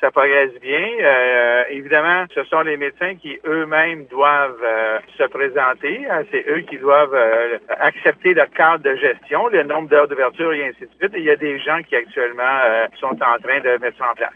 ça progresse bien. Euh, évidemment, ce sont les médecins qui eux-mêmes doivent euh, se présenter. Hein. C'est eux qui doivent euh, accepter le cadre de gestion, le nombre d'heures d'ouverture et ainsi de suite. Il y a des gens qui actuellement euh, sont en train de mettre ça en place.